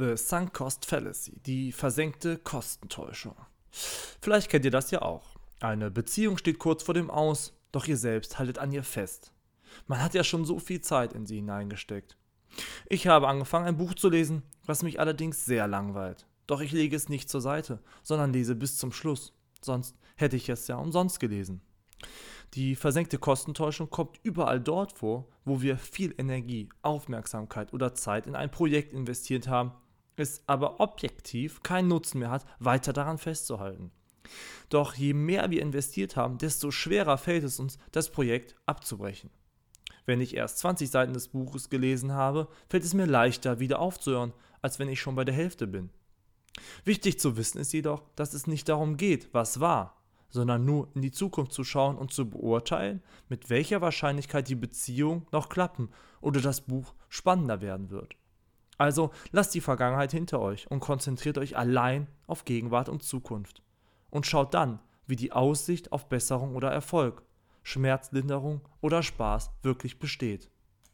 The Sunk Cost Fallacy, die versenkte Kostentäuschung. Vielleicht kennt ihr das ja auch. Eine Beziehung steht kurz vor dem Aus, doch ihr selbst haltet an ihr fest. Man hat ja schon so viel Zeit in sie hineingesteckt. Ich habe angefangen, ein Buch zu lesen, was mich allerdings sehr langweilt. Doch ich lege es nicht zur Seite, sondern lese bis zum Schluss. Sonst hätte ich es ja umsonst gelesen. Die versenkte Kostentäuschung kommt überall dort vor, wo wir viel Energie, Aufmerksamkeit oder Zeit in ein Projekt investiert haben, es aber objektiv keinen Nutzen mehr hat, weiter daran festzuhalten. Doch je mehr wir investiert haben, desto schwerer fällt es uns, das Projekt abzubrechen. Wenn ich erst 20 Seiten des Buches gelesen habe, fällt es mir leichter, wieder aufzuhören, als wenn ich schon bei der Hälfte bin. Wichtig zu wissen ist jedoch, dass es nicht darum geht, was war, sondern nur in die Zukunft zu schauen und zu beurteilen, mit welcher Wahrscheinlichkeit die Beziehung noch klappen oder das Buch spannender werden wird. Also lasst die Vergangenheit hinter euch und konzentriert euch allein auf Gegenwart und Zukunft. Und schaut dann, wie die Aussicht auf Besserung oder Erfolg, Schmerzlinderung oder Spaß wirklich besteht.